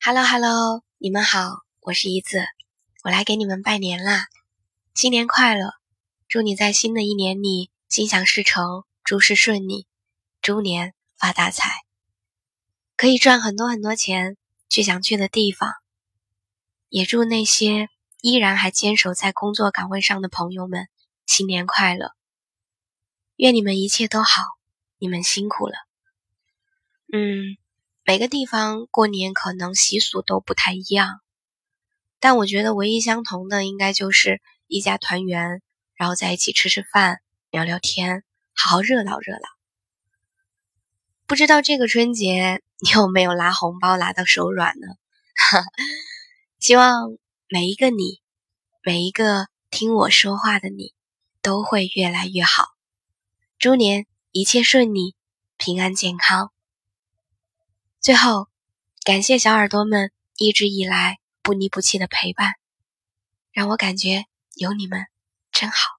Hello Hello，你们好，我是怡子，我来给你们拜年啦，新年快乐！祝你在新的一年里心想事成，诸事顺利，猪年发大财，可以赚很多很多钱，去想去的地方。也祝那些依然还坚守在工作岗位上的朋友们新年快乐，愿你们一切都好，你们辛苦了。嗯。每个地方过年可能习俗都不太一样，但我觉得唯一相同的应该就是一家团圆，然后在一起吃吃饭、聊聊天，好好热闹热闹。不知道这个春节你有没有拿红包拿到手软呢？希望每一个你，每一个听我说话的你，都会越来越好。猪年一切顺利，平安健康。最后，感谢小耳朵们一直以来不离不弃的陪伴，让我感觉有你们真好。